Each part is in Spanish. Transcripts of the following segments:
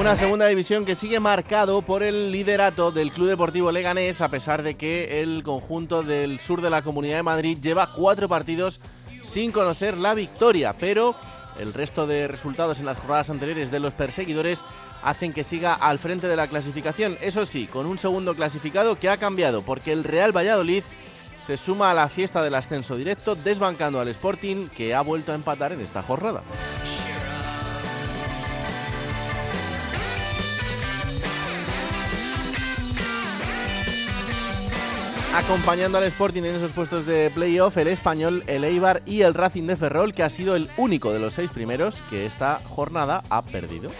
Una segunda división que sigue marcado por el liderato del Club Deportivo Leganés, a pesar de que el conjunto del sur de la Comunidad de Madrid lleva cuatro partidos sin conocer la victoria, pero el resto de resultados en las jornadas anteriores de los perseguidores hacen que siga al frente de la clasificación. Eso sí, con un segundo clasificado que ha cambiado, porque el Real Valladolid se suma a la fiesta del ascenso directo, desbancando al Sporting, que ha vuelto a empatar en esta jornada. Acompañando al Sporting en esos puestos de playoff, el Español, el Eibar y el Racing de Ferrol, que ha sido el único de los seis primeros que esta jornada ha perdido.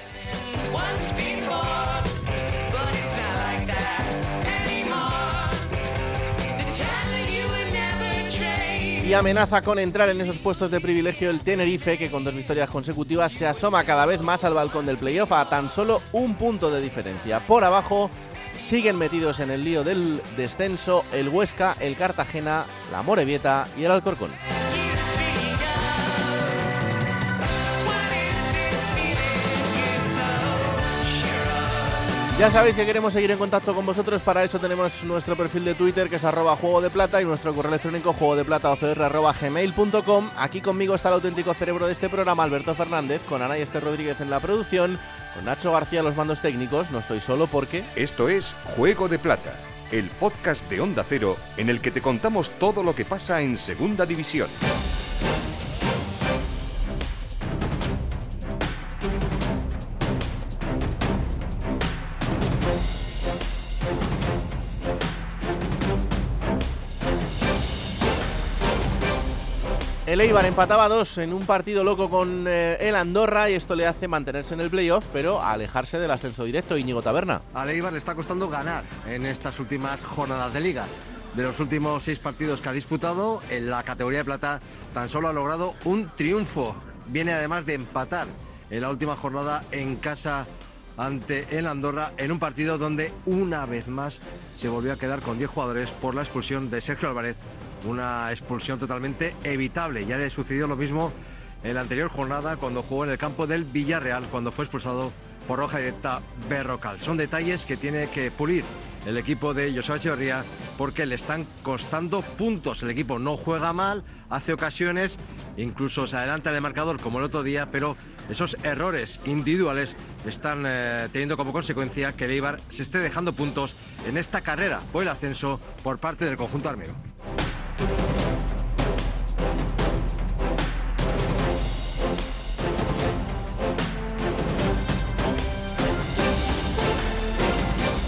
Y amenaza con entrar en esos puestos de privilegio el Tenerife, que con dos victorias consecutivas se asoma cada vez más al balcón del playoff a tan solo un punto de diferencia. Por abajo siguen metidos en el lío del descenso el Huesca, el Cartagena, la Morevieta y el Alcorcón. Ya sabéis que queremos seguir en contacto con vosotros, para eso tenemos nuestro perfil de Twitter que es arroba juego de plata y nuestro correo electrónico juego de plata gmail.com. Aquí conmigo está el auténtico cerebro de este programa, Alberto Fernández, con Ana y Esther Rodríguez en la producción, con Nacho García los mandos técnicos, no estoy solo porque... Esto es Juego de Plata, el podcast de Onda Cero en el que te contamos todo lo que pasa en Segunda División. El Eibar empataba dos en un partido loco con eh, el Andorra y esto le hace mantenerse en el playoff, pero alejarse del ascenso directo. Íñigo Taberna. Al Eibar le está costando ganar en estas últimas jornadas de liga. De los últimos seis partidos que ha disputado, en la categoría de plata tan solo ha logrado un triunfo. Viene además de empatar en la última jornada en casa ante el Andorra en un partido donde una vez más se volvió a quedar con 10 jugadores por la expulsión de Sergio Álvarez una expulsión totalmente evitable. Ya le sucedió lo mismo en la anterior jornada cuando jugó en el campo del Villarreal, cuando fue expulsado por roja directa Berrocal. Son detalles que tiene que pulir el equipo de José Echeverría porque le están costando puntos. El equipo no juega mal, hace ocasiones, incluso se adelanta el marcador como el otro día, pero esos errores individuales están eh, teniendo como consecuencia que el Eibar se esté dejando puntos en esta carrera por el ascenso por parte del conjunto armero.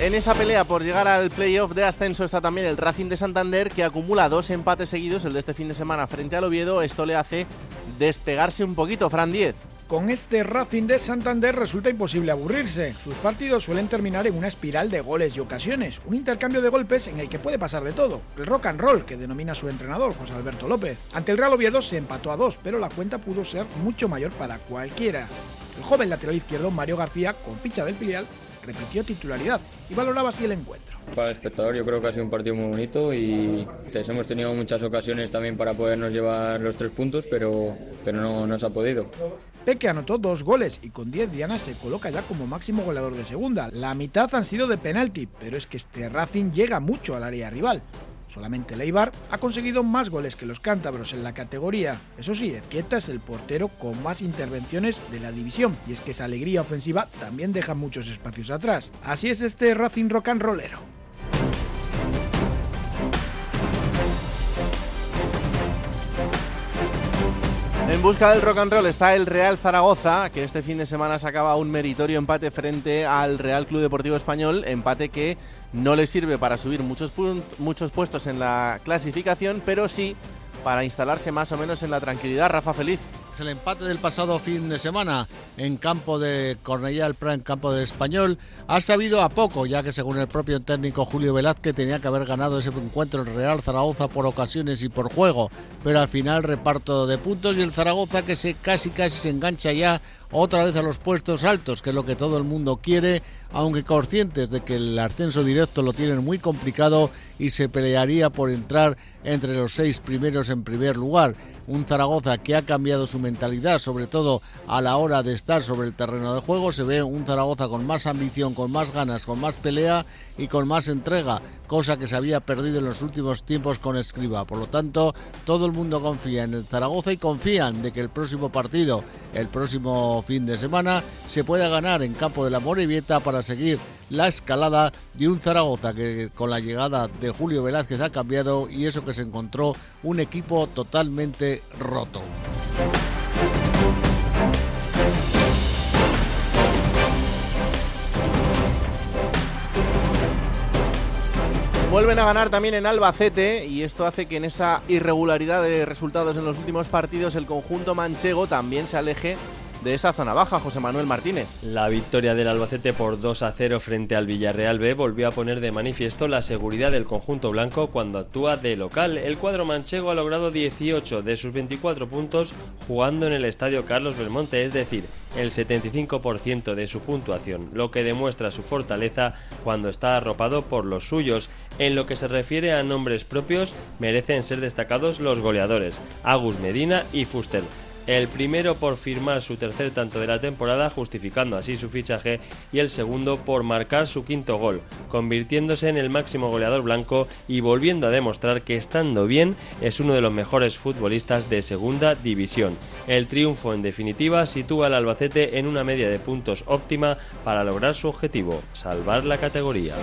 En esa pelea por llegar al playoff de ascenso está también el Racing de Santander que acumula dos empates seguidos, el de este fin de semana frente al Oviedo. Esto le hace despegarse un poquito, Fran 10. Con este Racing de Santander resulta imposible aburrirse. Sus partidos suelen terminar en una espiral de goles y ocasiones, un intercambio de golpes en el que puede pasar de todo. El rock and roll que denomina su entrenador, José Alberto López. Ante el Real Oviedo se empató a dos, pero la cuenta pudo ser mucho mayor para cualquiera. El joven lateral izquierdo Mario García, con ficha del filial, repitió titularidad y valoraba así el encuentro. Para el espectador yo creo que ha sido un partido muy bonito y hemos tenido muchas ocasiones también para podernos llevar los tres puntos, pero, pero no, no se ha podido. Peque anotó dos goles y con 10 Diana se coloca ya como máximo goleador de segunda. La mitad han sido de penalti, pero es que este Racing llega mucho al área rival. Solamente Leibar ha conseguido más goles que los cántabros en la categoría. Eso sí, Ezquieta es el portero con más intervenciones de la división, y es que esa alegría ofensiva también deja muchos espacios atrás. Así es este Racing rock and rollero. En busca del rock and roll está el Real Zaragoza, que este fin de semana sacaba un meritorio empate frente al Real Club Deportivo Español, empate que no le sirve para subir muchos, muchos puestos en la clasificación, pero sí para instalarse más o menos en la tranquilidad. Rafa Feliz. El empate del pasado fin de semana en campo de Cornellá el en campo del Español, ha sabido a poco, ya que según el propio técnico Julio Velázquez tenía que haber ganado ese encuentro el Real Zaragoza por ocasiones y por juego, pero al final reparto de puntos y el Zaragoza que se casi casi se engancha ya otra vez a los puestos altos, que es lo que todo el mundo quiere, aunque conscientes de que el ascenso directo lo tienen muy complicado y se pelearía por entrar entre los seis primeros en primer lugar. Un Zaragoza que ha cambiado su mentalidad, sobre todo a la hora de estar sobre el terreno de juego. Se ve un Zaragoza con más ambición, con más ganas, con más pelea y con más entrega, cosa que se había perdido en los últimos tiempos con Escriba. Por lo tanto, todo el mundo confía en el Zaragoza y confían de que el próximo partido, el próximo fin de semana, se pueda ganar en campo de la Morevieta para seguir la escalada de un Zaragoza que con la llegada de Julio Velázquez ha cambiado y eso que se encontró un equipo totalmente roto. Vuelven a ganar también en Albacete y esto hace que en esa irregularidad de resultados en los últimos partidos el conjunto manchego también se aleje de esa zona baja, José Manuel Martínez. La victoria del Albacete por 2 a 0 frente al Villarreal B volvió a poner de manifiesto la seguridad del conjunto blanco cuando actúa de local. El cuadro manchego ha logrado 18 de sus 24 puntos jugando en el estadio Carlos Belmonte, es decir, el 75% de su puntuación, lo que demuestra su fortaleza cuando está arropado por los suyos. En lo que se refiere a nombres propios, merecen ser destacados los goleadores, Agus Medina y Fuster el primero por firmar su tercer tanto de la temporada, justificando así su fichaje, y el segundo por marcar su quinto gol, convirtiéndose en el máximo goleador blanco y volviendo a demostrar que estando bien es uno de los mejores futbolistas de segunda división. El triunfo en definitiva sitúa al Albacete en una media de puntos óptima para lograr su objetivo, salvar la categoría.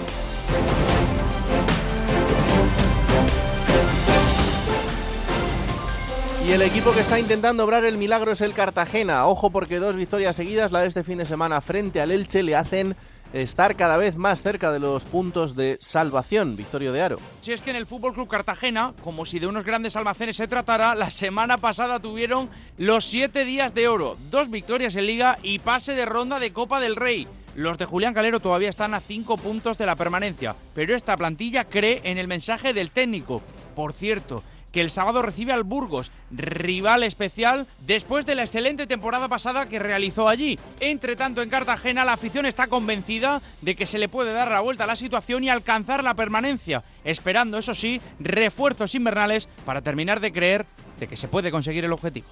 Y el equipo que está intentando obrar el milagro es el Cartagena. Ojo porque dos victorias seguidas, la de este fin de semana frente al Elche, le hacen estar cada vez más cerca de los puntos de salvación. Victorio de Aro. Si es que en el Fútbol Club Cartagena, como si de unos grandes almacenes se tratara, la semana pasada tuvieron los siete días de oro, dos victorias en Liga y pase de ronda de Copa del Rey. Los de Julián Calero todavía están a cinco puntos de la permanencia, pero esta plantilla cree en el mensaje del técnico. Por cierto, que el sábado recibe al Burgos, rival especial después de la excelente temporada pasada que realizó allí. Entre tanto, en Cartagena la afición está convencida de que se le puede dar la vuelta a la situación y alcanzar la permanencia, esperando, eso sí, refuerzos invernales para terminar de creer de que se puede conseguir el objetivo.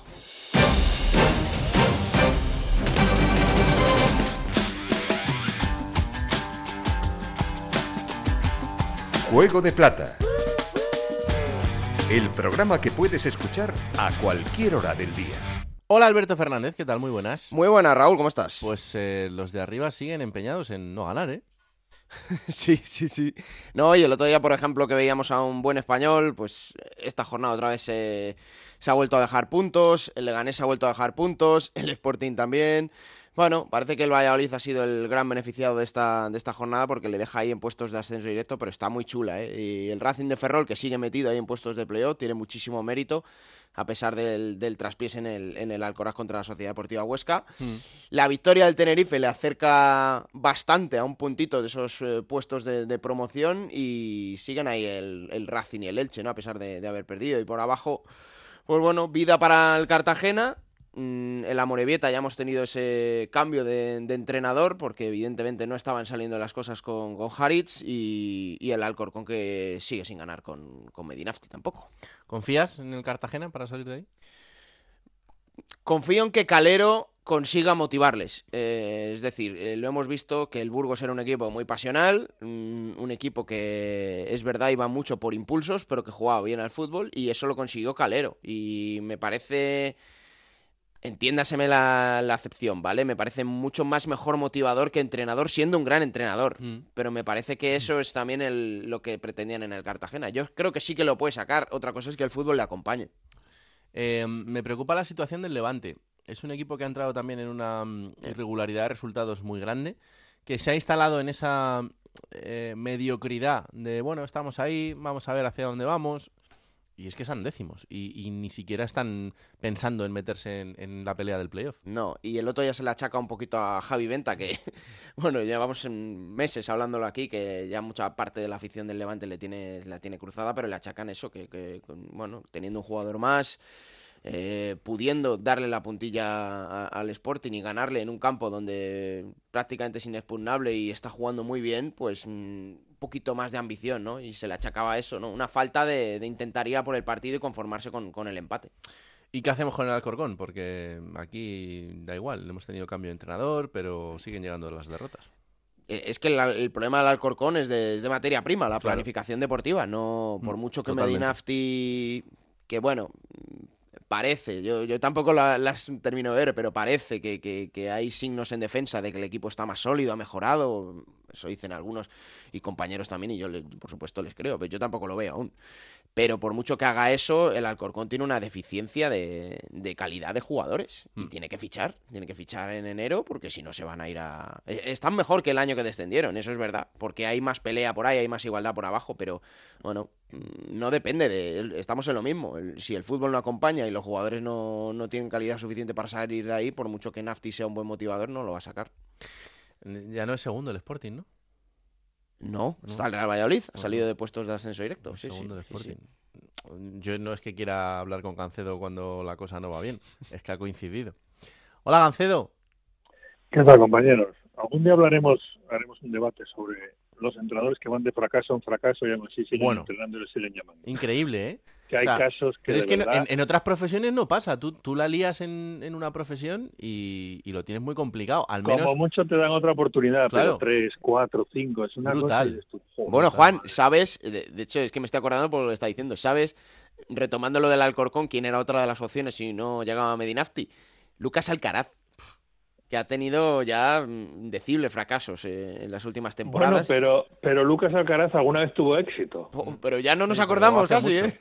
Juego de Plata el programa que puedes escuchar a cualquier hora del día. Hola Alberto Fernández, ¿qué tal? Muy buenas. Muy buenas, Raúl, ¿cómo estás? Pues eh, los de arriba siguen empeñados en no ganar, ¿eh? sí, sí, sí. No, y el otro día, por ejemplo, que veíamos a un buen español, pues esta jornada otra vez se, se ha vuelto a dejar puntos, el Leganés se ha vuelto a dejar puntos, el Sporting también. Bueno, parece que el Valladolid ha sido el gran beneficiado de esta, de esta jornada porque le deja ahí en puestos de ascenso directo, pero está muy chula. ¿eh? Y el Racing de Ferrol, que sigue metido ahí en puestos de playoff, tiene muchísimo mérito, a pesar del, del traspiés en el, en el Alcoraz contra la Sociedad Deportiva Huesca. Mm. La victoria del Tenerife le acerca bastante a un puntito de esos eh, puestos de, de promoción y siguen ahí el, el Racing y el Elche, ¿no? a pesar de, de haber perdido. Y por abajo, pues bueno, vida para el Cartagena en la Morevieta ya hemos tenido ese cambio de, de, entrenador porque evidentemente no estaban saliendo las cosas con, con Haritz y, y, el Alcorcón que sigue sin ganar con, con Medinafti tampoco. ¿Confías en el Cartagena para salir de ahí? Confío en que Calero consiga motivarles. Eh, es decir, eh, lo hemos visto que el Burgos era un equipo muy pasional, un, un, equipo que es verdad iba mucho por impulsos, pero que jugaba bien al fútbol y eso lo consiguió Calero. Y me parece entiéndaseme la, la, acepción, ¿vale? Me parece mucho más mejor motivador que entrenador, siendo un gran entrenador. Mm. Pero me parece que eso es también el, lo que pretendían en el Cartagena. Yo creo que sí que lo puede sacar. Otra cosa es que el fútbol le acompañe. Eh, me preocupa la situación del Levante. Es un equipo que ha entrado también en una mm, irregularidad de resultados muy grande, que se ha instalado en esa eh, mediocridad de, bueno, estamos ahí, vamos a ver hacia dónde vamos. Y es que están décimos y, ni siquiera están pensando en meterse en, la pelea del playoff. No, y el otro ya se le achaca un poquito a Javi Venta, que, bueno, llevamos meses hablándolo aquí, que ya mucha parte de la afición del Levante le tiene, la tiene cruzada, pero le achacan eso, que, que bueno, teniendo un jugador más eh, pudiendo darle la puntilla al Sporting y ganarle en un campo donde prácticamente es inexpugnable y está jugando muy bien, pues mm, poquito más de ambición, ¿no? Y se le achacaba eso, ¿no? Una falta de, intentar ir a por el partido y conformarse con, el empate. ¿Y qué hacemos con el Alcorcón? Porque aquí da igual, hemos tenido cambio de entrenador, pero siguen llegando las derrotas. Eh, es que el, problema del Alcorcón es de, materia prima, la planificación deportiva. No, por mm, mucho que Medinafti, que bueno, parece, yo, yo tampoco las termino de ver, pero parece que, hay signos en defensa de que el equipo está más sólido, ha mejorado, eso dicen algunos y compañeros también, y yo por supuesto les creo, pero yo tampoco lo veo aún. Pero por mucho que haga eso, el Alcorcón tiene una deficiencia de, calidad de jugadores. Y mm. tiene que fichar. Tiene que fichar en enero porque si no se van a ir a... E, están mejor que el año que descendieron, eso es verdad. Porque hay más pelea por ahí, hay más igualdad por abajo. Pero bueno, mm, no depende de... Estamos en lo mismo. si el fútbol no acompaña y los jugadores no, no tienen calidad suficiente para salir de ahí, por mucho que Nafti sea un buen motivador, no lo va a sacar. Ya no es segundo el Sporting, ¿no? No, está el Real Valladolid, ha salido de puestos de ascenso directo. Yo no es que quiera hablar con Gancedo cuando la cosa no va bien, es que ha coincidido. Hola Gancedo. ¿Qué tal compañeros? Algún día hablaremos, haremos un debate sobre los entrenadores que van de fracaso en fracaso y aún así siguen entrenando y le siguen llamando. Increíble, ¿eh? Que hay casos que. Pero es que en, otras profesiones no pasa. Tú, tú la lías en, una profesión y, lo tienes muy complicado. Al menos. Como mucho te dan otra oportunidad, pero tres, cuatro, cinco. Es una Brutal. bueno, Juan, ¿sabes? De, hecho, es que me estoy acordando por lo que está diciendo. ¿Sabes? Retomando lo del Alcorcón, ¿quién era otra de las opciones si no llegaba a Medinafti? Lucas Alcaraz que ha tenido ya mm, indecibles fracasos eh, en las últimas temporadas. Bueno, pero, pero Lucas Alcaraz alguna vez tuvo éxito. Oh, pero ya no nos acordamos casi, ¿eh?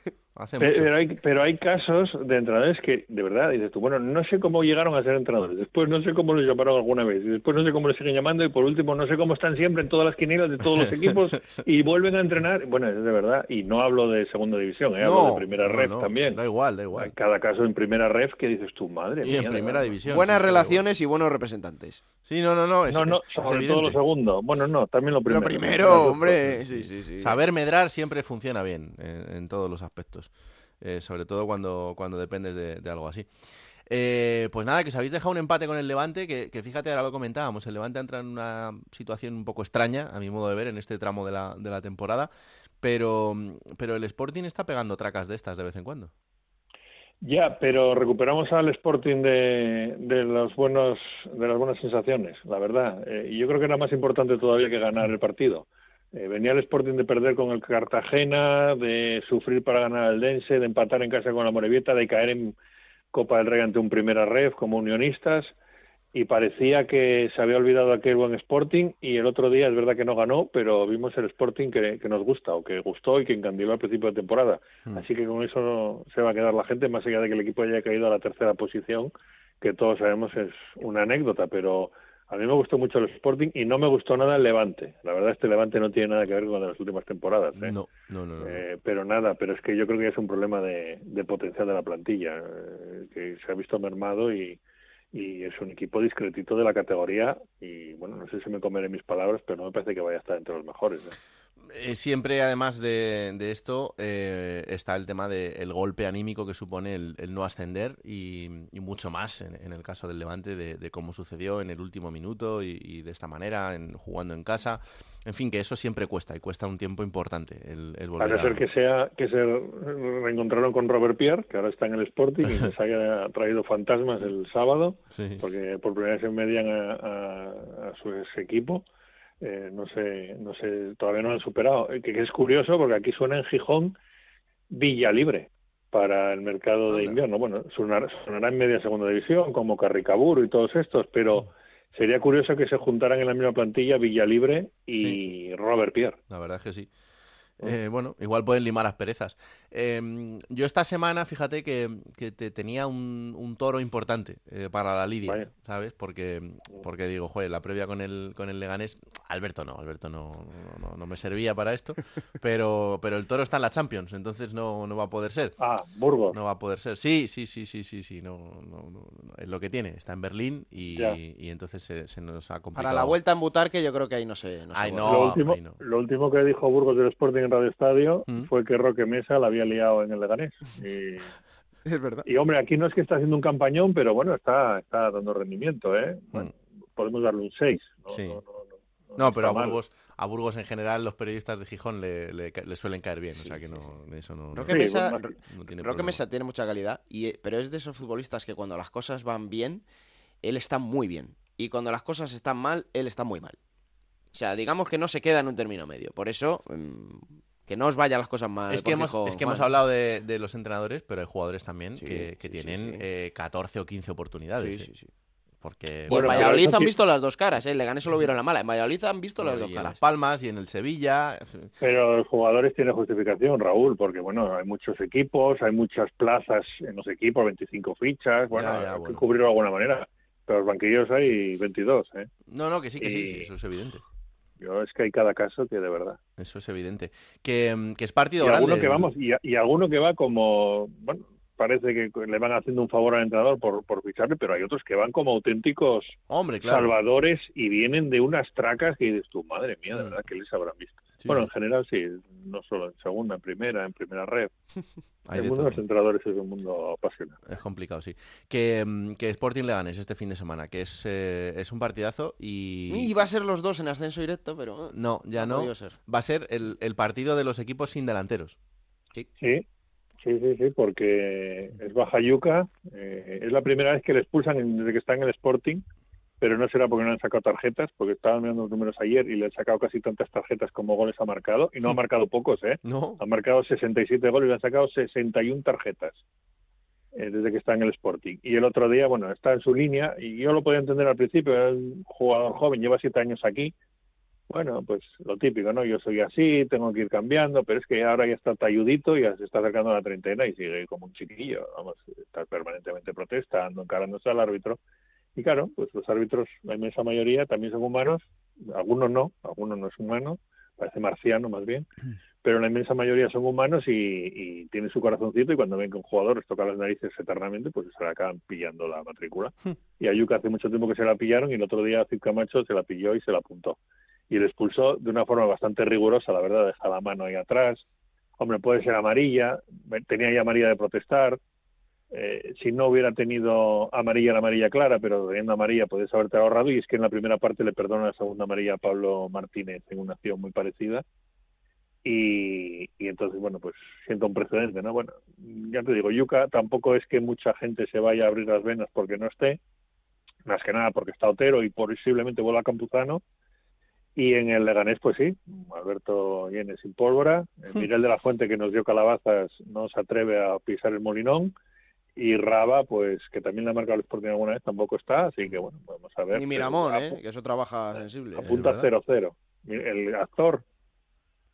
Pero, hay, pero hay casos de entrenadores que, de verdad, dices tú, bueno, no sé cómo llegaron a ser entrenadores, después no sé cómo los llamaron alguna vez, y después no sé cómo les siguen llamando, y por último no sé cómo están siempre en todas las quinielas de todos los equipos y vuelven a entrenar. Bueno, es de verdad, y no hablo de segunda división, ¿eh? hablo de primera ref también. Da igual, da igual. Cada caso en primera ref que dices tú, madre y en primera división. Buenas relaciones y buenos representantes. Sí, no, no, no. no, no, sobre todo lo segundo. Bueno, no, también lo primero. Lo primero, hombre. Sí, sí, sí. Saber medrar siempre funciona bien en todos los aspectos. Eh, sobre todo cuando, cuando dependes de, algo así. Eh, pues nada, que os habéis dejado un empate con el Levante, que, fíjate, ahora lo comentábamos, el Levante entra en una situación un poco extraña, a mi modo de ver, en este tramo de la, de la temporada, pero, pero el Sporting está pegando tracas de estas de vez en cuando. Ya, pero recuperamos al Sporting de, de, los buenos, de las buenas sensaciones, la verdad. Eh, yo creo que era más importante todavía que ganar el partido. Eh, venía el Sporting de perder con el Cartagena, de sufrir para ganar al Dense, de empatar en casa con la Morevieta, de caer en Copa del Rey ante un primera ref como unionistas y parecía que se había olvidado aquel buen Sporting y el otro día es verdad que no ganó, pero vimos el Sporting que, nos gusta o que gustó y que encandiló al principio de temporada. Hmm. Así que con eso se va a quedar la gente, más allá de que el equipo haya caído a la tercera posición, que todos sabemos es una anécdota, pero a mí me gustó mucho el Sporting y no me gustó nada el Levante. La verdad, este Levante no tiene nada que ver con las últimas temporadas. ¿eh? No, no, no. Eh, pero nada, pero es que yo creo que es un problema de, potencial de la plantilla, eh, que se ha visto mermado y, y es un equipo discretito de la categoría. Y bueno, no sé si me comeré mis palabras, pero no me parece que vaya a estar entre los mejores. ¿eh? Eh, siempre, además de, esto, eh, está el tema del golpe anímico que supone el, no ascender y, mucho más en, el caso del Levante de, cómo sucedió en el último minuto y, de esta manera, en, jugando en casa. En fin, que eso siempre cuesta y cuesta un tiempo importante el, el volver Parece ser que, sea, que se reencontraron con Robert Pierre, que ahora está en el Sporting y les haya traído fantasmas el sábado, porque por primera vez se median a, a su equipo eh, no sé, no sé, todavía no lo han superado. Eh, que, es curioso porque aquí suena en Gijón Villa Libre para el mercado de invierno. Bueno, sonará, en media segunda división como Carricaburo y todos estos, pero sería curioso que se juntaran en la misma plantilla Villa Libre y Robert Pierre. La verdad es que sí. Eh, bueno, igual pueden limar las perezas. Eh, yo esta semana, fíjate que, que te tenía un, un toro importante eh, para la Lidia, Vaya. ¿sabes? Porque, porque digo, joder, la previa con el, con el Leganés, Alberto no, Alberto no, no, no- no me servía para esto, pero, pero el toro está en la Champions, entonces no, no va a poder ser. Ah, Burgos. No va a poder ser. Sí, sí, sí, sí, sí, sí. No, no, no, no, es lo que tiene. Está en Berlín y, y entonces se, se nos ha complicado. Para la vuelta en Butarque yo creo que ahí no se... No se Ay, no. lo, último, ahí no. lo último que dijo Burgos del Sporting en Radio Estadio Mm. fue que Roque Mesa la había liado en el Leganés. Y, Es verdad. y, hombre, aquí no es que está haciendo un campañón, pero bueno, está, está dando rendimiento, ¿eh? Bueno, podemos darle un 6. No, Mm. Sí. no, no, no, No, pero a. Burgos, a Burgos en general los periodistas de Gijón le, le suelen caer bien. o sea que no, eso no, Roque, Mesa, tiene Roque. Mesa tiene mucha calidad, y, eh, pero es de esos futbolistas que cuando las cosas van bien, él está muy bien. Y cuando las cosas están mal, él está muy mal. O sea, digamos que no se queda en un término medio. Por eso, mm, que no os vayan las cosas mal. Es que, hemos, es que hemos hablado de, de los entrenadores, pero hay jugadores también Sí, que, que sí, sí, tienen sí. eh, 14 o 15 oportunidades. Sí, eh. sí, sí. Porque Y en Valladolid han visto las dos caras, ¿eh? Le gané solo vieron la mala. En Valladolid han visto las dos en caras. Las Palmas y en el Sevilla. Pero los jugadores tienen justificación, Raúl, porque bueno, hay muchos equipos, hay muchas plazas en los equipos, 25 fichas, bueno, Ya, ya, hay bueno. que cubrirlo de alguna manera. Pero los banquillos hay 22, ¿eh? No, no, que sí, que sí, sí, eso es evidente. Yo es que hay cada caso que de verdad. Eso es evidente. Que, mm, que es partido y grande. alguno que vamos y, y alguno que va como bueno parece que le van haciendo un favor al entrenador por, por ficharle pero hay otros que van como auténticos Hombre, claro. salvadores y vienen de unas tracas que dices tú madre mía de Mm. verdad que les habrán visto Sí, bueno sí. en general sí no solo en segunda en primera en primera red Hay el de mundo todo. de los entrenadores es un mundo apasionante Es complicado, sí. Que, mm, que Sporting Leganes este fin de semana, que es, eh, es un partidazo y... Y va a ser los dos en ascenso directo, pero... eh, No, ya no. ser. Va a ser el, el partido de los equipos sin delanteros. sí sí sí sí porque es baja yuca eh, es la primera vez que le expulsan en- desde que está en el Sporting pero no será porque no han sacado tarjetas, porque estaban mirando los números ayer y le han sacado casi tantas tarjetas como goles ha marcado, y no ha marcado pocos, ¿eh? No. Ha marcado 67 goles y le han sacado 61 tarjetas eh, desde que está en el Sporting. Y el otro día, bueno, está en su línea, y yo lo podía entender al principio, era un jugador joven, lleva siete años aquí. Bueno, pues lo típico, ¿no? Yo soy así, tengo que ir cambiando, pero es que ahora ya está talludito y ya se está acercando a la treintena y sigue como un chiquillo, vamos, está permanentemente protestando, encarándose al árbitro. Y claro, pues los árbitros, la inmensa mayoría, también son humanos, algunos no, algunos no es humano, parece marciano más bien, pero la inmensa mayoría son humanos y, y tienen su corazoncito y cuando ven que un jugador les toca las narices eternamente, pues se le acaban pillando la matrícula. Y a Yuca hace mucho tiempo que se la pillaron y el otro día Cid Camacho se la pilló y se la apuntó. Y le expulsó de una forma bastante rigurosa, la verdad, deja la mano ahí atrás. Hombre, puede ser amarilla, tenía ya amarilla de protestar, eh, si no hubiera tenido amarilla la amarilla clara, pero teniendo amarilla podés haberte ahorrado y es que en la primera parte le perdona la segunda amarilla a Pablo Martínez en una acción muy parecida. Y, y entonces bueno pues siento un precedente no bueno ya te digo Yuca tampoco es que mucha gente se vaya a abrir las venas porque no esté más que nada porque está Otero y posiblemente vuelva a Campuzano. Y en el Leganés pues sí Alberto viene sin pólvora. Eh, Miguel de la Fuente que nos dio calabazas no se atreve a pisar el molinón y Raba, pues que también le ha marcado el Sporting alguna vez, tampoco está, así que bueno, vamos a ver. Ni Miramón, ¿eh? Que eso trabaja sensible. Apunta Es verdad. 0-0. El actor,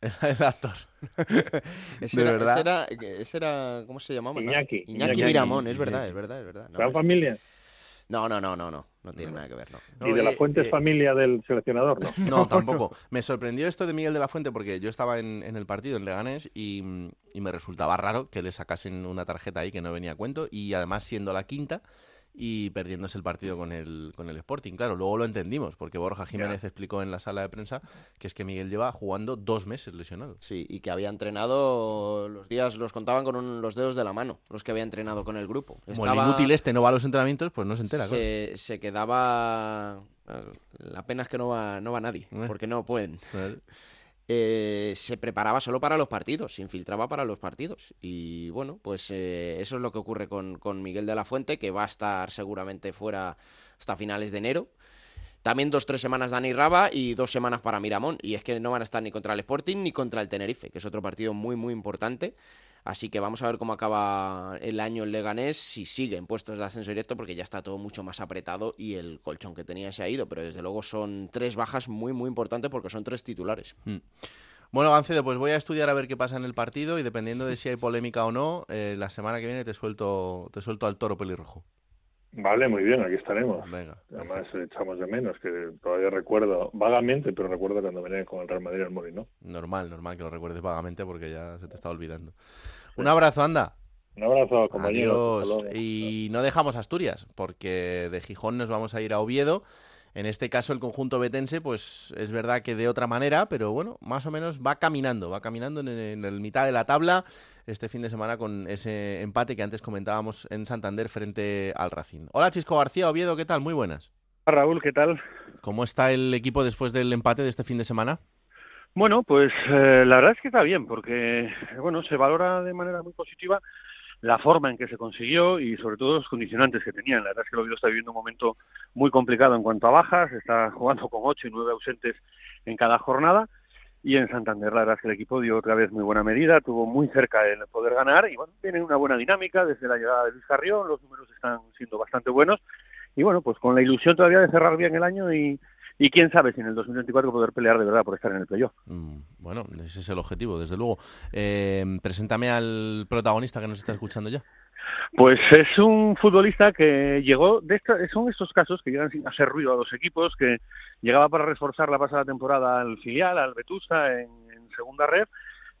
el actor. Ese de era, verdad. ese era, ese era- ¿cómo se llamaba? no? Iñaki. Iñaki, Iñaki. Miramón, es verdad, es verdad, es verdad. No, familia. no, no, no, no, no, no tiene nada que ver, no. No, y de la eh, Fuente es eh, familia del seleccionador, ¿no? No, tampoco. Me sorprendió esto de Miguel de la Fuente porque yo estaba en, en el partido en Leganés y, y me resultaba raro que le sacasen una tarjeta ahí que no venía a cuento y además siendo la quinta y perdiéndose el partido con el, con el Sporting. Claro, luego lo entendimos porque Borja Jiménez explicó en la sala de prensa que es que Miguel lleva jugando dos meses lesionado. Sí, y que había entrenado, los días los contaban con un- los dedos de la mano, los que había entrenado con el grupo. Como el inútil este no va a los entrenamientos, pues no se entera. claro. se, se quedaba... La pena es que no va, no va nadie, Eh. porque no pueden. Eh, se preparaba solo para los partidos, se infiltraba para los partidos. Y bueno, pues eh, eso es lo que ocurre con, con Miguel de la Fuente, que va a estar seguramente fuera hasta finales de enero. También dos, tres semanas Dani Raba y dos semanas para Miramón. Y es que no van a estar ni contra el Sporting ni contra el Tenerife, que es otro partido muy, muy importante. Así que vamos a ver cómo acaba el año el Leganés, si sigue en puestos de ascenso directo, porque ya está todo mucho más apretado y el colchón que tenía se ha ido. Pero desde luego son tres bajas muy, muy importantes porque son tres titulares. Mm. Bueno, Gancedo, pues voy a estudiar a ver qué pasa en el partido y dependiendo de si hay polémica o no, eh, la semana que viene te suelto, te suelto al toro pelirrojo. Vale, muy bien, aquí estaremos. Venga. Además, echamos de menos, que todavía recuerdo, vagamente, pero recuerdo cuando venía con el Real Madrid al Molino. Normal, normal que lo recuerdes vagamente porque ya se te está olvidando. Un abrazo, anda. Un abrazo, compañero. Adiós. Y no dejamos Asturias, porque de Gijón nos vamos a ir a Oviedo. En este caso, el conjunto betense, pues es verdad que de otra manera, pero bueno, más o menos va caminando, va caminando en, en el mitad de la tabla este fin de semana con ese empate que antes comentábamos en Santander frente al Racing. Hola, Chisco García, Oviedo, ¿qué tal? Muy buenas. Hola, Raúl, ¿qué tal? ¿Cómo está el equipo después del empate de este fin de semana? Bueno, pues eh, la verdad es que está bien, porque bueno, se valora de manera muy positiva la forma en que se consiguió y sobre todo los condicionantes que tenían. La verdad es que el Oviedo está viviendo un momento muy complicado en cuanto a bajas, está jugando con ocho y nueve ausentes en cada jornada. Y en Santander la verdad es que el equipo dio otra vez muy buena medida, tuvo muy cerca el poder ganar y bueno, tiene una buena dinámica desde la llegada de Luis Carrión, los números están siendo bastante buenos. Y bueno, pues con la ilusión todavía de cerrar bien el año y, y quién sabe si en el 2024 poder pelear de verdad por estar en el playoff. Mm, bueno, ese es el objetivo, desde luego. Eh, preséntame al protagonista que nos está escuchando ya. Pues es un futbolista que llegó, de esta, son estos casos que llegan sin hacer ruido a los equipos, que llegaba para reforzar la pasada temporada al filial, al Vetusta, en, en segunda red,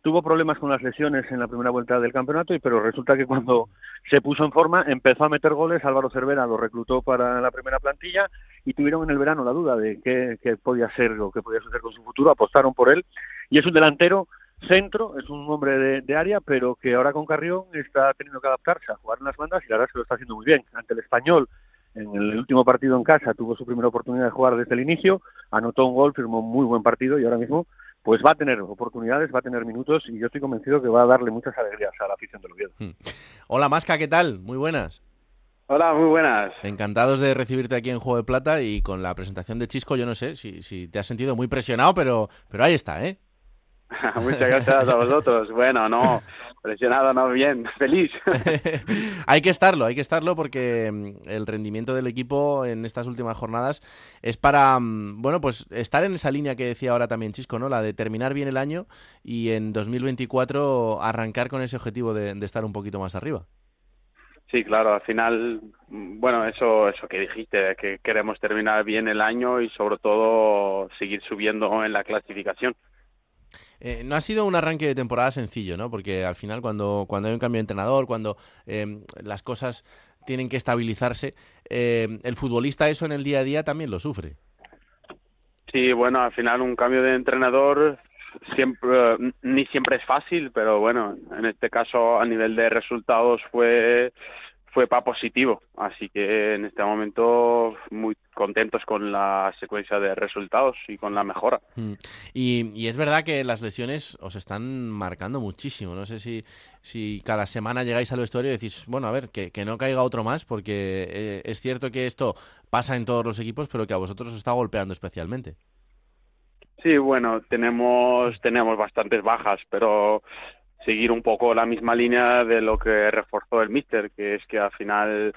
tuvo problemas con las lesiones en la primera vuelta del campeonato, pero resulta que cuando se puso en forma empezó a meter goles, Álvaro Cervera lo reclutó para la primera plantilla y tuvieron en el verano la duda de qué, qué podía ser o qué podía suceder con su futuro, apostaron por él. Y es un delantero centro, es un hombre de, de, área, pero que ahora con Carrión está teniendo que adaptarse a jugar en las bandas y la verdad es que lo está haciendo muy bien. Ante el español, en el último partido en casa, tuvo su primera oportunidad de jugar desde el inicio, anotó un gol, firmó un muy buen partido y ahora mismo pues va a tener oportunidades, va a tener minutos y yo estoy convencido que va a darle muchas alegrías a la afición del Oviedo. Hmm. Hola Masca, ¿qué tal? Muy buenas. Hola, muy buenas. Encantados de recibirte aquí en Juego de Plata y con la presentación de Chisco, yo no sé si, si te has sentido muy presionado, pero, pero ahí está, ¿eh? Muchas gracias a vosotros. Bueno, no, presionado, no, bien, feliz. hay que estarlo, hay que estarlo porque mm, el rendimiento del equipo en estas últimas jornadas es para, mm, bueno, pues estar en esa línea que decía ahora también Chisco, ¿no? La de terminar bien el año y en 2024 arrancar con ese objetivo de, de estar un poquito más arriba. Sí, claro, al final, mm, bueno, eso, eso que dijiste, que queremos terminar bien el año y sobre todo seguir subiendo en la clasificación. Eh, no ha sido un arranque de temporada sencillo, ¿no? Porque al final cuando, cuando hay un cambio de entrenador, cuando eh, las cosas tienen que estabilizarse, eh, el futbolista eso en el día a día también lo sufre. Sí, bueno, al final un cambio de entrenador siempre ni siempre es fácil, pero bueno, en este caso a nivel de resultados fue fue para positivo, así que en este momento muy contentos con la secuencia de resultados y con la mejora. Mm. Y, y, es verdad que las lesiones os están marcando muchísimo. No sé si, si cada semana llegáis al vestuario y decís, bueno, a ver, que, que no caiga otro más, porque eh, es cierto que esto pasa en todos los equipos, pero que a vosotros os está golpeando especialmente. Sí, bueno, tenemos, tenemos bastantes bajas, pero seguir un poco la misma línea de lo que reforzó el Mister, que es que al final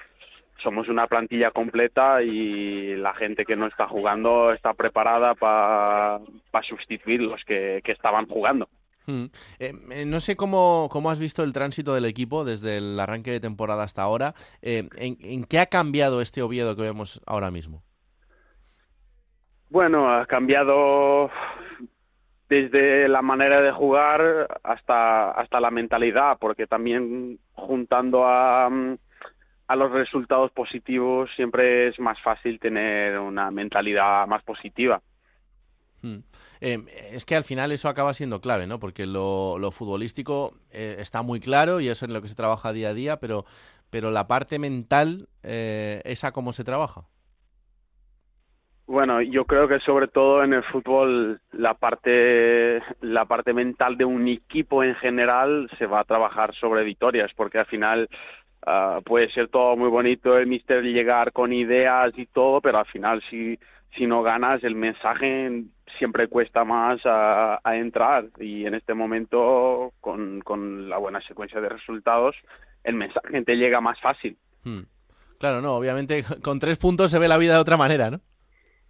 somos una plantilla completa y la gente que no está jugando está preparada para pa sustituir los que, que estaban jugando. Hmm. Eh, no sé cómo, cómo, has visto el tránsito del equipo desde el arranque de temporada hasta ahora. Eh, ¿en, ¿En qué ha cambiado este Oviedo que vemos ahora mismo? Bueno, ha cambiado desde la manera de jugar hasta hasta la mentalidad porque también juntando a, a los resultados positivos siempre es más fácil tener una mentalidad más positiva Hmm. Eh, es que al final eso acaba siendo clave, ¿no? Porque lo, lo futbolístico eh, está muy claro y eso es en lo que se trabaja día a día, pero, pero la parte mental, eh, ¿esa cómo se trabaja? Bueno, yo creo que sobre todo en el fútbol la parte la parte mental de un equipo en general se va a trabajar sobre victorias, porque al final uh, puede ser todo muy bonito el mister llegar con ideas y todo, pero al final si si no ganas el mensaje siempre cuesta más a, entrar y en este momento con, con la buena secuencia de resultados el mensaje te llega más fácil. Hmm. Claro, no, obviamente con tres puntos se ve la vida de otra manera, ¿no?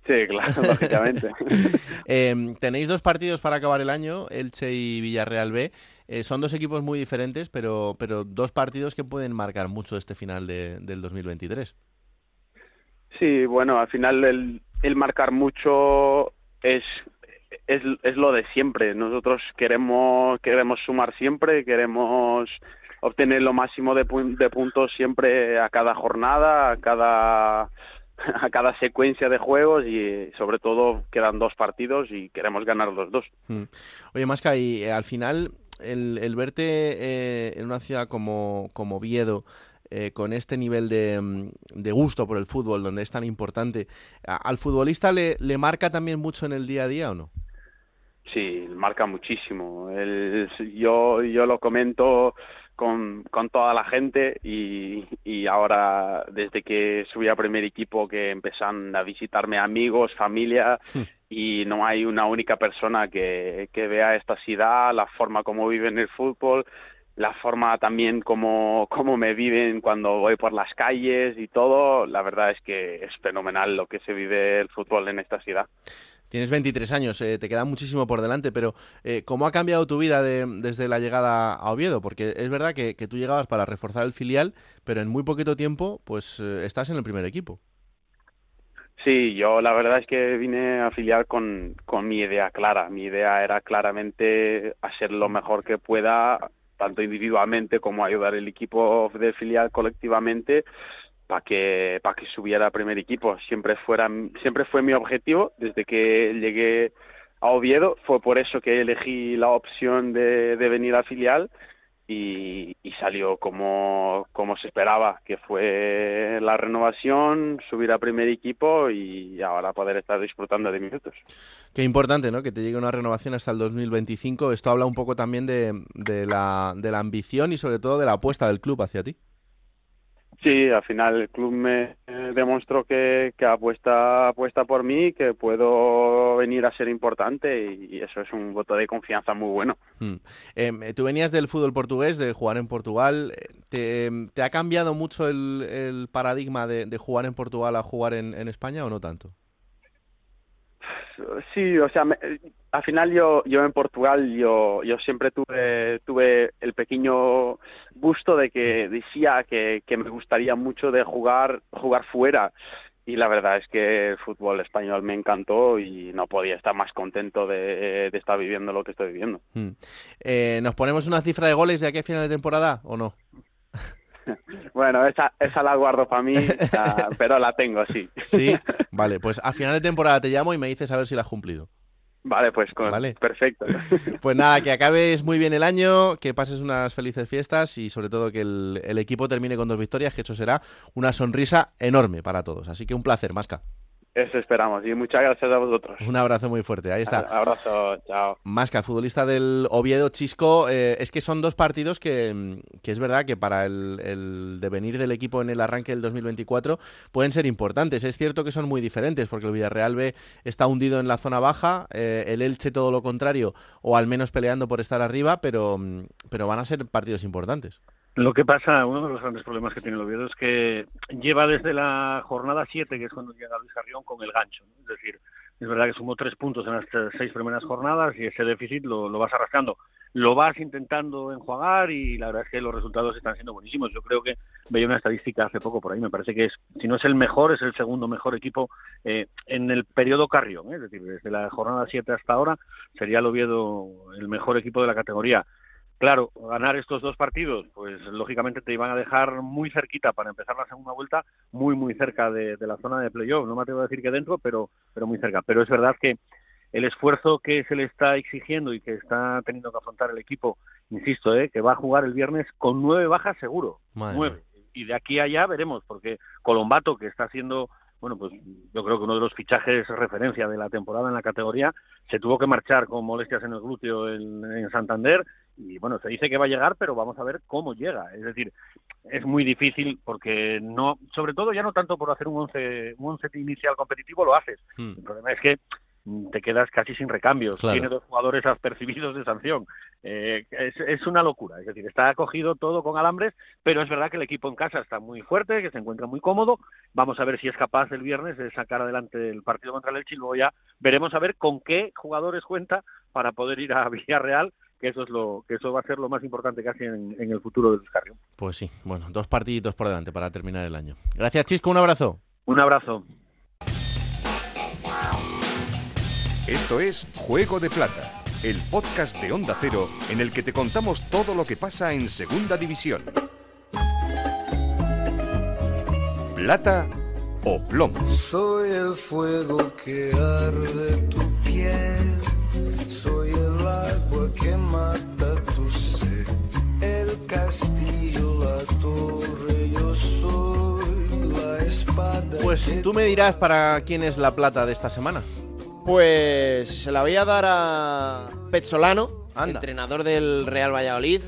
Sí, claro, lógicamente. Em, tenéis dos partidos para acabar el año, Elche y Villarreal B. Eh, son dos equipos muy diferentes, pero, pero dos partidos que pueden marcar mucho este final de, del 2023. Sí, bueno, al final el, el marcar mucho es, es, es lo de siempre. Nosotros queremos, queremos sumar siempre, queremos obtener lo máximo de, de puntos siempre a cada jornada, a cada a cada secuencia de juegos y sobre todo quedan dos partidos y queremos ganar los dos. Mm. Oye, Masca, y eh, al final el, el verte eh, en una ciudad como, como Oviedo, eh, con este nivel de, mm, de, gusto por el fútbol, donde es tan importante, ¿al futbolista le, le, marca también mucho en el día a día o no? Sí, marca muchísimo. El, yo, yo lo comento con, con toda la gente y, y ahora desde que subí a primer equipo que empiezan a visitarme amigos, familia y no hay una única persona que, que vea esta ciudad, la forma como viven el fútbol, la forma también como, como me viven cuando voy por las calles y todo, la verdad es que es fenomenal lo que se vive el fútbol en esta ciudad. Tienes 23 años, eh, te queda muchísimo por delante, pero eh, ¿cómo ha cambiado tu vida de, desde la llegada a Oviedo? Porque es verdad que, que, tú llegabas para reforzar el filial, pero en muy poquito tiempo pues eh, estás en el primer equipo. Sí, yo la verdad es que vine a filial con, con mi idea clara. Mi idea era claramente hacer lo mejor que pueda tanto individualmente como ayudar el equipo de filial colectivamente para que para que subiera al primer equipo siempre fuera siempre fue mi objetivo desde que llegué a Oviedo fue por eso que elegí la opción de, de venir a filial y, y, salió como, como se esperaba, que fue la renovación, subir a primer equipo y ahora poder estar disfrutando de minutos. Qué importante, ¿no? Que te llegue una renovación hasta el 2025. Esto habla un poco también de, de, la, de la ambición y sobre todo de la apuesta del club hacia ti. Sí, al final el club me demostró que, que apuesta, apuesta por mí, que puedo venir a ser importante y eso es un voto de confianza muy bueno. Hmm. Eh, tú venías del fútbol portugués, de jugar en Portugal. ¿Te, ha cambiado mucho el, paradigma de, jugar en Portugal a jugar en España o no tanto? Sí, o sea, me, al final yo yo en Portugal yo yo siempre tuve tuve el pequeño gusto de que decía que, me gustaría mucho de jugar jugar fuera y la verdad es que el fútbol español me encantó y no podía estar más contento de, estar viviendo lo que estoy viviendo. Hmm. Eh, ¿Nos ponemos una cifra de goles de aquí a final de temporada o no? Bueno, esa, esa la guardo para mí, uh, pero la tengo, sí. Sí, vale, pues a final de temporada te llamo y me dices a ver si la has cumplido. Vale, pues con... vale. perfecto. Pues nada, que acabes muy bien el año, que pases unas felices fiestas y sobre todo que el, el equipo termine con dos victorias, que eso será una sonrisa enorme para todos. Así que un placer, Masca. Eso esperamos y muchas gracias a vosotros. Un abrazo muy fuerte, ahí está. Abrazo, chao. Masca, futbolista del Oviedo Chisco, eh, es que son dos partidos que, que es verdad que para el, el, devenir del equipo en el arranque del 2024 pueden ser importantes. Es cierto que son muy diferentes porque el Villarreal B está hundido en la zona baja, eh, el Elche todo lo contrario, o al menos peleando por estar arriba, pero, pero van a ser partidos importantes. Lo que pasa, uno de los grandes problemas que tiene el Oviedo es que lleva desde la jornada 7, que es cuando llega Luis Carrión, con el gancho. Es decir, es verdad que sumó tres puntos en las seis primeras jornadas y ese déficit lo, lo vas arrastrando. Lo vas intentando enjuagar y la verdad es que los resultados están siendo buenísimos. Yo creo que veía una estadística hace poco por ahí, me parece que es, si no es el mejor, es el segundo mejor equipo eh, en el periodo Carrión. ¿eh? Es decir, desde la jornada 7 hasta ahora sería el Oviedo el mejor equipo de la categoría. Claro, ganar estos dos partidos, pues lógicamente te iban a dejar muy cerquita para empezar la segunda vuelta, muy muy cerca de, de la zona de playoff. No me atrevo a decir que dentro, pero, pero muy cerca. Pero es verdad que el esfuerzo que se le está exigiendo y que está teniendo que afrontar el equipo, insisto, ¿eh? que va a jugar el viernes con nueve bajas seguro, Madre nueve. Y de aquí a allá veremos, porque Colombato, que está haciendo bueno, pues yo creo que uno de los fichajes referencia de la temporada en la categoría se tuvo que marchar con molestias en el glúteo en, en, Santander y bueno, se dice que va a llegar, pero vamos a ver cómo llega. Es decir, es muy difícil porque no, sobre todo ya no tanto por hacer un once, un once inicial competitivo lo haces. Hmm. El problema es que te quedas casi sin recambios. Claro. Tiene dos jugadores apercibidos de sanción. Eh, es, es una locura. Es decir, está acogido todo con alambres, pero es verdad que el equipo en casa está muy fuerte, que se encuentra muy cómodo. Vamos a ver si es capaz el viernes de sacar adelante el partido contra el Elche y luego ya veremos a ver con qué jugadores cuenta para poder ir a Villarreal que eso es lo que eso va a ser lo más importante casi en, en el futuro del Carrión. Pues sí, bueno, dos partiditos por delante para terminar el año. Gracias, Chisco, un abrazo. Un abrazo. Esto es Juego de Plata, el podcast de Onda Cero en el que te contamos todo lo que pasa en Segunda División. Plata o plomo. Soy el fuego que arde tu piel, agua que mata tu sed, el castillo, la torre, yo soy la espada. Pues tú me dirás para quién es la plata de esta semana. Pues se la voy a dar a Pezzolano, Anda. entrenador del Real Valladolid.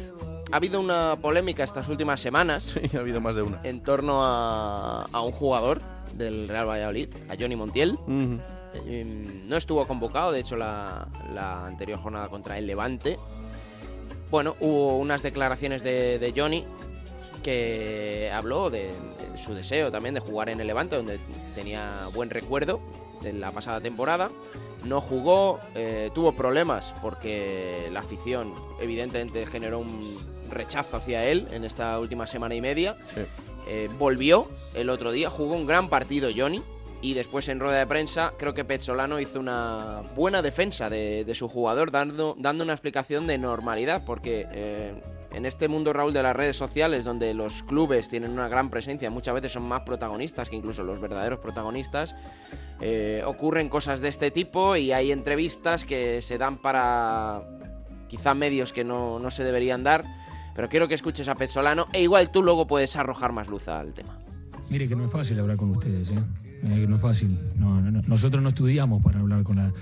Ha habido una polémica estas últimas semanas Sí, ha habido más de una. en torno a, a un jugador del Real Valladolid, a Johnny Montiel. Eh, No estuvo convocado, de hecho, la, la anterior jornada contra el Levante. Bueno, hubo unas declaraciones de, de Johnny que habló de, de su deseo también de jugar en el Levante, donde tenía buen recuerdo de la pasada temporada. No jugó, eh, tuvo problemas porque la afición evidentemente generó un rechazo hacia él en esta última semana y media. Sí. Eh, volvió el otro día, jugó un gran partido Johnny. Y después en rueda de prensa creo que Pezzolano hizo una buena defensa de, su jugador, dando, dando una explicación de normalidad, porque eh, en este mundo, Raúl, de las redes sociales, donde los clubes tienen una gran presencia, muchas veces son más protagonistas que incluso los verdaderos protagonistas, eh, ocurren cosas de este tipo y hay entrevistas que se dan para quizá medios que no, no se deberían dar, pero quiero que escuches a Pezzolano e igual tú luego puedes arrojar más luz al tema. Mire que no es fácil hablar con ustedes, ¿eh? Eh, no es fácil. No, no, no. Nosotros no estudiamos para hablar con la,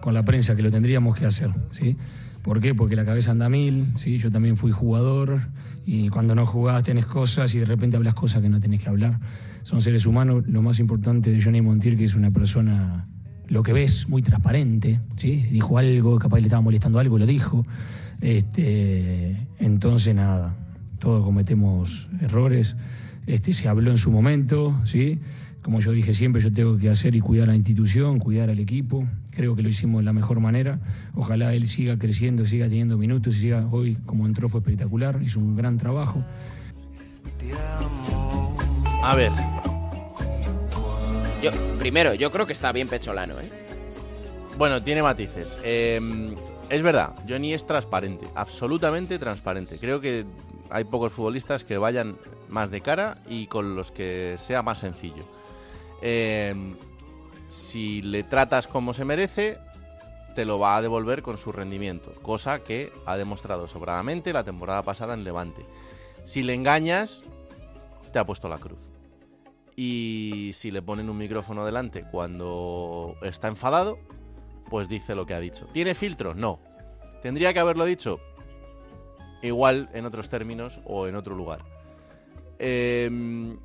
con la prensa, que lo tendríamos que hacer, ¿sí? ¿Por qué? Porque la cabeza anda mil, ¿sí? Yo también fui jugador y cuando no jugás tenés cosas y de repente hablas cosas que no tenés que hablar. Son seres humanos. Lo más importante de Johnny Montiel, que es una persona, lo que ves, muy transparente, ¿sí? Dijo algo, capaz le estaba molestando algo, lo dijo. Este, entonces, nada, todos cometemos errores. Este, se habló en su momento, ¿sí? Como yo dije siempre, yo tengo que hacer y cuidar a la institución, cuidar al equipo. Creo que lo hicimos de la mejor manera. Ojalá él siga creciendo, siga teniendo minutos y siga hoy como entró fue espectacular, hizo un gran trabajo. A ver, Yo, primero, yo creo que está bien Pecholano, ¿eh? bueno, tiene matices. Eh, es verdad, Johnny es transparente, absolutamente transparente. Creo que hay pocos futbolistas que vayan más de cara y con los que sea más sencillo. Eh, si le tratas como se merece, te lo va a devolver con su rendimiento, cosa que ha demostrado sobradamente la temporada pasada en Levante. Si le engañas, te ha puesto la cruz. Y si le ponen un micrófono delante cuando está enfadado, pues dice lo que ha dicho. ¿Tiene filtro? No. ¿Tendría que haberlo dicho? Igual en otros términos o en otro lugar. Eh,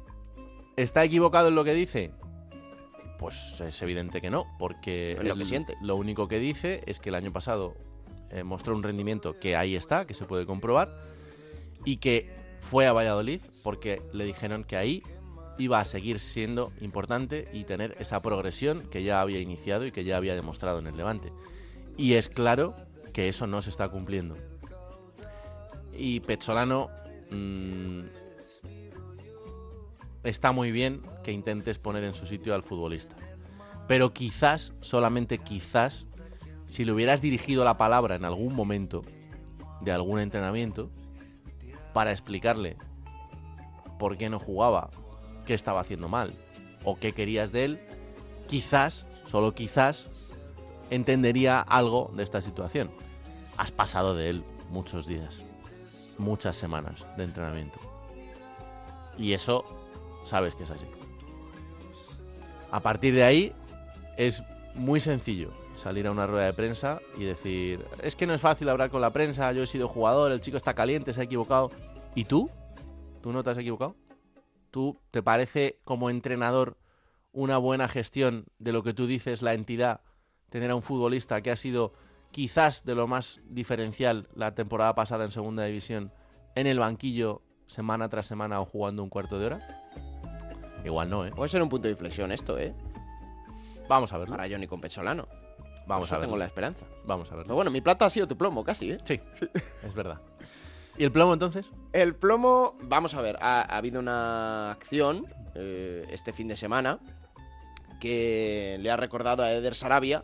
¿Está equivocado en lo que dice? Pues es evidente que no, porque Es lo que siente. lo único que dice es que el año pasado eh, mostró un rendimiento que ahí está, que se puede comprobar, y que fue a Valladolid porque le dijeron que ahí iba a seguir siendo importante y tener esa progresión que ya había iniciado y que ya había demostrado en el Levante. Y es claro que eso no se está cumpliendo. Y Pezzolano mm, está muy bien que intentes poner en su sitio al futbolista. Pero quizás, solamente quizás, si le hubieras dirigido la palabra en algún momento de algún entrenamiento para explicarle por qué no jugaba, qué estaba haciendo mal o qué querías de él, quizás, solo quizás, entendería algo de esta situación. Has pasado de él muchos días, muchas semanas de entrenamiento. Y eso sabes que es así. A partir de ahí es muy sencillo salir a una rueda de prensa y decir, es que no es fácil hablar con la prensa, yo he sido jugador, el chico está caliente, se ha equivocado. ¿Y tú? ¿Tú no te has equivocado? ¿Tú te parece como entrenador una buena gestión de lo que tú dices la entidad tener a un futbolista que ha sido quizás de lo más diferencial la temporada pasada en segunda división en el banquillo semana tras semana o jugando un cuarto de hora? Igual no, ¿eh? Puede ser un punto de inflexión esto, ¿eh? Vamos a verlo. Para Johnny con Pecholano. Vamos Eso a verlo. tengo la esperanza. Vamos a verlo. Pero bueno, mi plata ha sido tu plomo casi, ¿eh? Sí, es verdad. ¿Y el plomo entonces? El plomo, vamos a ver, ha, ha habido una acción eh, este fin de semana que le ha recordado a Eder Sarabia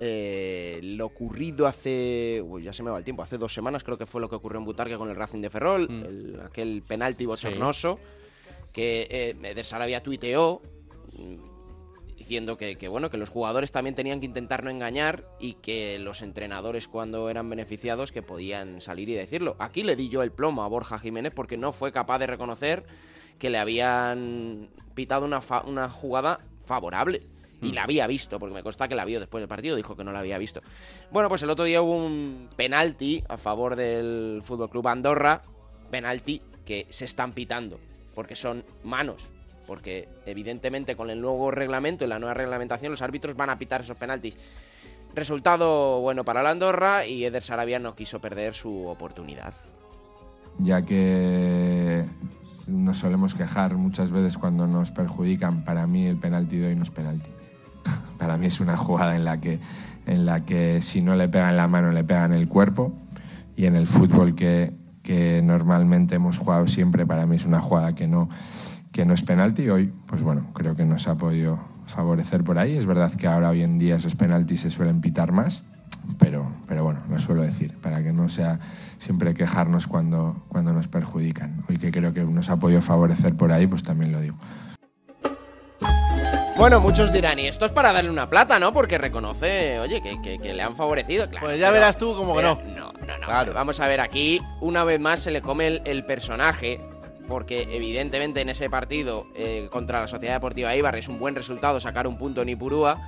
eh, lo ocurrido hace. Uy, ya se me va el tiempo. Hace dos semanas creo que fue lo que ocurrió en Butarque con el Racing de Ferrol. Mm. el- aquel penalti bochornoso. Que eh, Eder Sarabia tuiteó mm, diciendo que, que, bueno, que los jugadores también tenían que intentar no engañar y que los entrenadores cuando eran beneficiados que podían salir y decirlo. Aquí le di yo el plomo a Borja Jiménez porque no fue capaz de reconocer que le habían pitado una, fa- una jugada favorable. Y la había visto, porque me consta que la vio después del partido, dijo que no la había visto. Bueno, pues el otro día hubo un penalti a favor del Fútbol Club Andorra, penalti que se están pitando, porque son manos. Porque evidentemente con el nuevo reglamento y la nueva reglamentación los árbitros van a pitar esos penaltis. Resultado bueno para la Andorra y Eder Sarabia no quiso perder su oportunidad. ya que nos solemos quejar muchas veces cuando nos perjudican. Para mí el penalti de hoy no es penalti. Para mí es una jugada en la que, en la que si no le pegan la mano le pegan el cuerpo y en el fútbol que, que normalmente hemos jugado siempre para mí es una jugada que no, que no es penalti. Hoy, pues bueno, creo que nos ha podido favorecer por ahí. Es verdad que ahora hoy en día esos penaltis se suelen pitar más, pero, pero bueno, lo suelo decir, para que no sea siempre quejarnos cuando, cuando nos perjudican. Hoy que creo que nos ha podido favorecer por ahí, pues también lo digo. Bueno, muchos dirán, y esto es para darle una plata, ¿no? Porque reconoce, oye, que, que- que le han favorecido. Claro, Pues ya verás tú como que no. No, no, no. Vamos a ver, aquí una vez más se le come el, el personaje. Porque evidentemente en ese partido eh, contra la Sociedad Deportiva Ibar es un buen resultado sacar un punto en Ipurúa.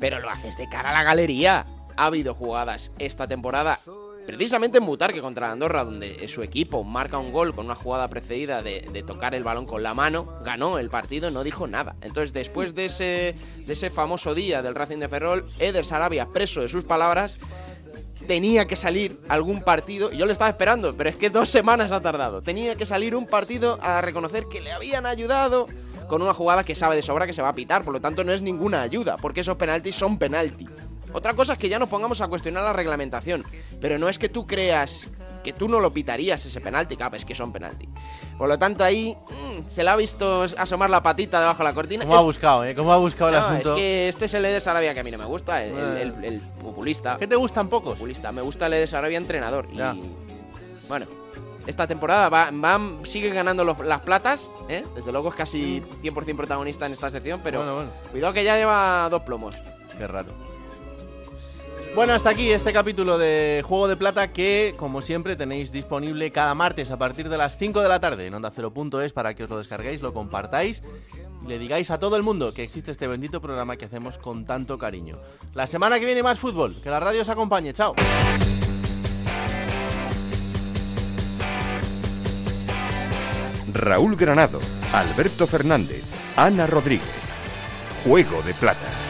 Pero lo haces de cara a la galería. Ha habido jugadas esta temporada, precisamente en Butarque contra Andorra, donde su equipo marca un gol con una jugada precedida de, tocar el balón con la mano, ganó el partido, no dijo nada. Entonces, después de ese, de ese famoso día del Racing de Ferrol, Eder Sarabia, preso de sus palabras, tenía que salir algún partido, yo le estaba esperando, pero es que dos semanas ha tardado. Tenía que salir un partido a reconocer que le habían ayudado con una jugada que sabe de sobra que se va a pitar, por lo tanto no es ninguna ayuda, porque esos penaltis son penalti. Otra cosa es que ya nos pongamos a cuestionar la reglamentación, pero no es que tú creas que tú no lo pitarías ese penalti, claro, es que son penalti. Por lo tanto ahí mm, se le ha visto asomar la patita debajo de la cortina. ¿Cómo ha buscado, eh? ¿Cómo ha buscado el asunto? Es que este es el Eder Sarabia que a mí no me gusta, el, Eh. el- el populista. ¿Qué te gustan pocos? Populista. Me gusta el Eder Sarabia entrenador. Y bueno, esta temporada va, va- sigue ganando los- las platas. ¿eh? Desde luego es casi 100% protagonista en esta sección, pero Bueno, bueno. cuidado que ya lleva dos plomos. Qué raro. Bueno, hasta aquí este capítulo de Juego de Plata que, como siempre, tenéis disponible cada martes a partir de las 5 de la tarde en onda 0.es para que os lo descarguéis, lo compartáis y le digáis a todo el mundo que existe este bendito programa que hacemos con tanto cariño. La semana que viene más fútbol. Que la radio os acompañe. Chao. Raúl Granado, Alberto Fernández, Ana Rodríguez. Juego de Plata.